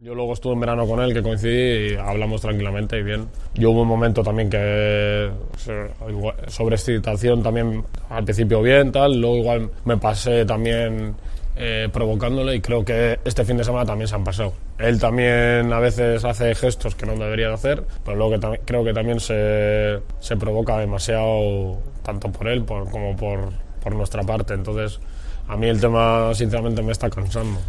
Yo luego estuve en verano con él, que coincidí y hablamos tranquilamente y bien. Yo hubo un momento también que sobre excitación también al principio bien, tal, luego igual me pasé también eh, provocándole y creo que este fin de semana también se han pasado. Él también a veces hace gestos que no debería de hacer, pero luego que creo que también se, se, provoca demasiado, tanto por él como por, por nuestra parte. Entonces, a mí el tema sinceramente me está cansando.